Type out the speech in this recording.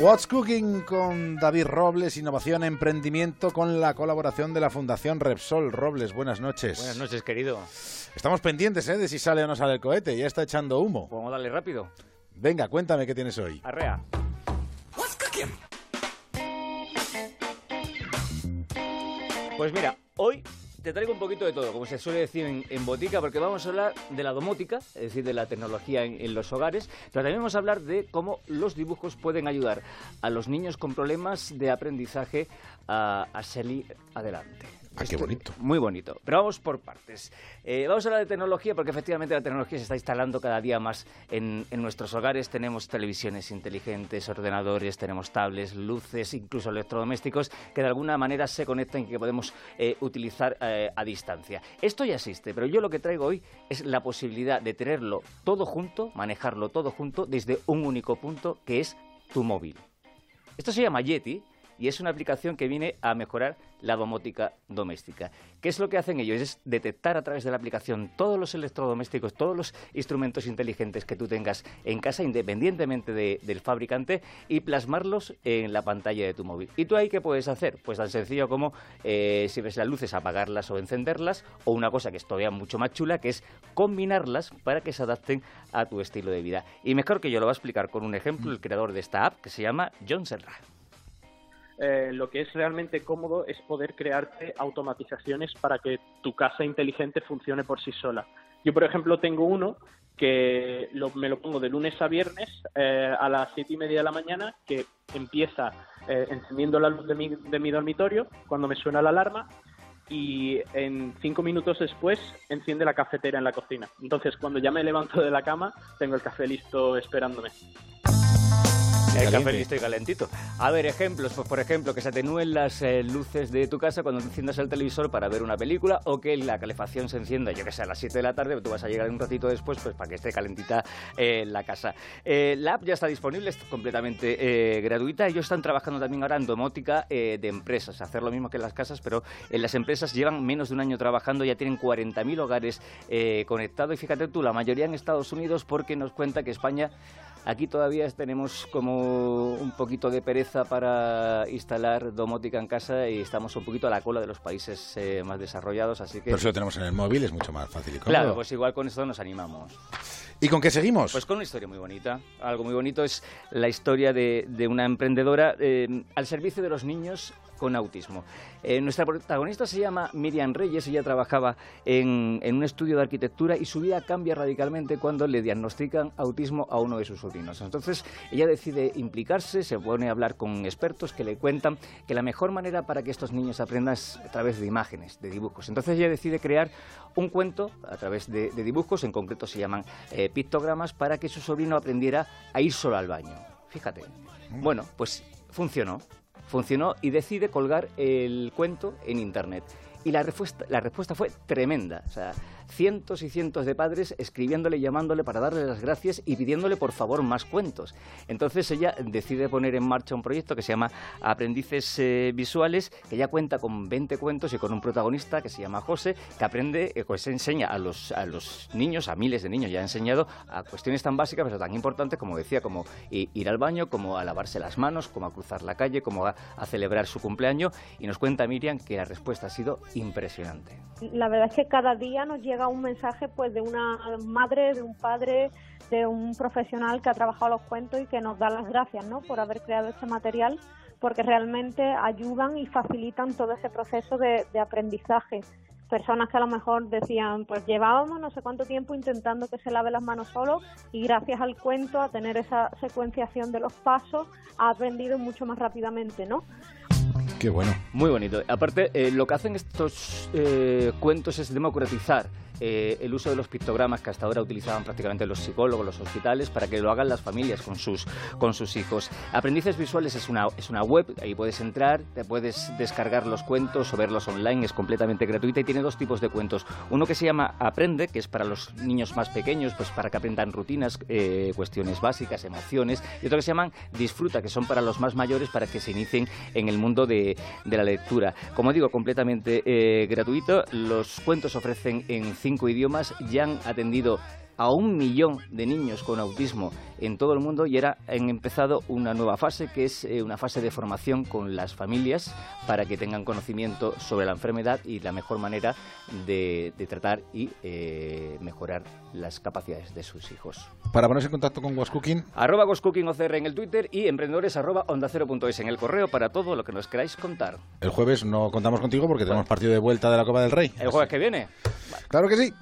What's Cooking con David Robles, innovación, emprendimiento con la colaboración de la Fundación Repsol. Robles, buenas noches. Buenas noches, querido. Estamos pendientes ¿eh? de si sale o no sale el cohete, ya está echando humo. Vamos a darle rápido. Venga, cuéntame qué tienes hoy. Arrea. Pues mira, hoy te traigo un poquito de todo, como se suele decir en, botica, porque vamos a hablar de la domótica, es decir, de la tecnología en, los hogares, pero también vamos a hablar de cómo los dibujos pueden ayudar a los niños con problemas de aprendizaje a salir adelante. Ah, qué bonito. Muy bonito. Pero vamos por partes. Eh, vamos a hablar de tecnología porque efectivamente la tecnología se está instalando cada día más en, nuestros hogares. Tenemos televisiones inteligentes, ordenadores, tenemos tablets, luces, incluso electrodomésticos que de alguna manera se conectan y que podemos eh, utilizar eh, a distancia. Esto ya existe, pero yo lo que traigo hoy es la posibilidad de tenerlo todo junto, manejarlo todo junto desde un único punto que es tu móvil. Esto se llama Yeti y es una aplicación que viene a mejorar la domótica doméstica. ¿Qué es lo que hacen ellos? Es detectar a través de la aplicación todos los electrodomésticos, todos los instrumentos inteligentes que tú tengas en casa, independientemente del fabricante, y plasmarlos en la pantalla de tu móvil. ¿Y tú ahí qué puedes hacer? Pues tan sencillo como eh, si ves las luces, apagarlas o encenderlas, o una cosa que es todavía mucho más chula, que es combinarlas para que se adapten a tu estilo de vida. Y mejor que yo lo voy a explicar con un ejemplo, el creador de esta app, que se llama John Serra. Eh, lo que es realmente cómodo es poder crearte automatizaciones para que tu casa inteligente funcione por sí sola. Yo, por ejemplo, tengo uno que me lo pongo de lunes a viernes eh, a las siete y media de la mañana, que empieza eh, encendiendo la luz de mi, de mi dormitorio cuando me suena la alarma y en cinco minutos después enciende la cafetera en la cocina. Entonces, cuando ya me levanto de la cama, tengo el café listo esperándome. El café listo y calentito. A ver, ejemplos. Pues, por ejemplo, que se atenúen las eh, luces de tu casa cuando enciendas el televisor para ver una película o que la calefacción se encienda, yo que sé, a las 7 de la tarde, tú vas a llegar un ratito después pues para que esté calentita eh, la casa. Eh, la app ya está disponible, es completamente gratuita. Ellos están trabajando también ahora en domótica de empresas, hacer lo mismo que en las casas, pero en las empresas llevan menos de un año trabajando, ya tienen 40.000 hogares conectados y fíjate tú, la mayoría en Estados Unidos porque nos cuenta que España Aquí todavía tenemos como un poquito de pereza para instalar domótica en casa y estamos un poquito a la cola de los países eh, más desarrollados, así que... Pero si lo tenemos en el móvil es mucho más fácil y cómodo. Claro, pues igual con esto nos animamos. ¿Y con qué seguimos? Pues con una historia muy bonita. Algo muy bonito es la historia de, una emprendedora eh, al servicio de los niños con autismo. Eh, nuestra protagonista se llama Miriam Reyes, ella trabajaba en, un estudio de arquitectura y su vida cambia radicalmente cuando le diagnostican autismo a uno de sus sobrinos. Entonces ella decide implicarse, se pone a hablar con expertos que le cuentan que la mejor manera para que estos niños aprendan es a través de imágenes, de dibujos. Entonces ella decide crear un cuento a través de, dibujos, en concreto se llaman eh, pictogramas, para que su sobrino aprendiera a ir solo al baño. Fíjate. Mm. Bueno, pues funcionó funcionó y decide colgar el cuento en Internet. Y la respuesta, la respuesta fue tremenda. Cientos y cientos de padres escribiéndole, llamándole para darle las gracias y pidiéndole por favor más cuentos. Entonces ella decide poner en marcha un proyecto que se llama Aprendices eh, Visuales, que ya cuenta con 20 cuentos y con un protagonista que se llama José, que aprende, eh, pues enseña a los, a los niños, a miles de niños, ya ha enseñado a cuestiones tan básicas pero tan importantes como decía, como ir al baño, como a lavarse las manos, como a cruzar la calle, como a, celebrar su cumpleaños. Y nos cuenta Miriam que la respuesta ha sido impresionante. La verdad es que cada día nos llega un mensaje pues de una madre, de un padre, de un profesional que ha trabajado los cuentos y que nos da las gracias ¿no? por haber creado este material porque realmente ayudan y facilitan todo ese proceso de, aprendizaje personas que a lo mejor decían, pues llevábamos no sé cuánto tiempo intentando que se lave las manos solo y gracias al cuento, a tener esa secuenciación de los pasos, ha aprendido mucho más rápidamente, ¿no? Muy bonito. Aparte, eh, lo que hacen estos eh, cuentos es democratizar eh, el uso de los pictogramas que hasta ahora utilizaban prácticamente los psicólogos, los hospitales, para que lo hagan las familias con sus, con sus hijos. Aprendices Visuales es una, es una web, ahí puedes entrar, te puedes descargar los cuentos o verlos online, es completamente gratuita y tiene dos tipos de cuentos. Uno que se llama Aprende, que es para los niños más pequeños, pues para que aprendan rutinas, eh, cuestiones básicas, emociones, y otro que se llaman Disfruta, que son para los más mayores, para que se inicien en el mundo de, de la lectura. Como digo, completamente eh, gratuito. Los cuentos ofrecen en cinco idiomas, ya han atendido a un millón de niños con autismo en todo el mundo y ahora han empezado una nueva fase que es eh, una fase de formación con las familias para que tengan conocimiento sobre la enfermedad y la mejor manera de, tratar y eh, mejorar las capacidades de sus hijos. Para ponerse en contacto con Wascooking. Arroba Wascooking OCR en el Twitter y emprendedores arroba onda en el correo para todo lo que nos queráis contar. El jueves no contamos contigo porque tenemos partido de vuelta de la Copa del Rey. ¿El jueves que viene? Claro que sí.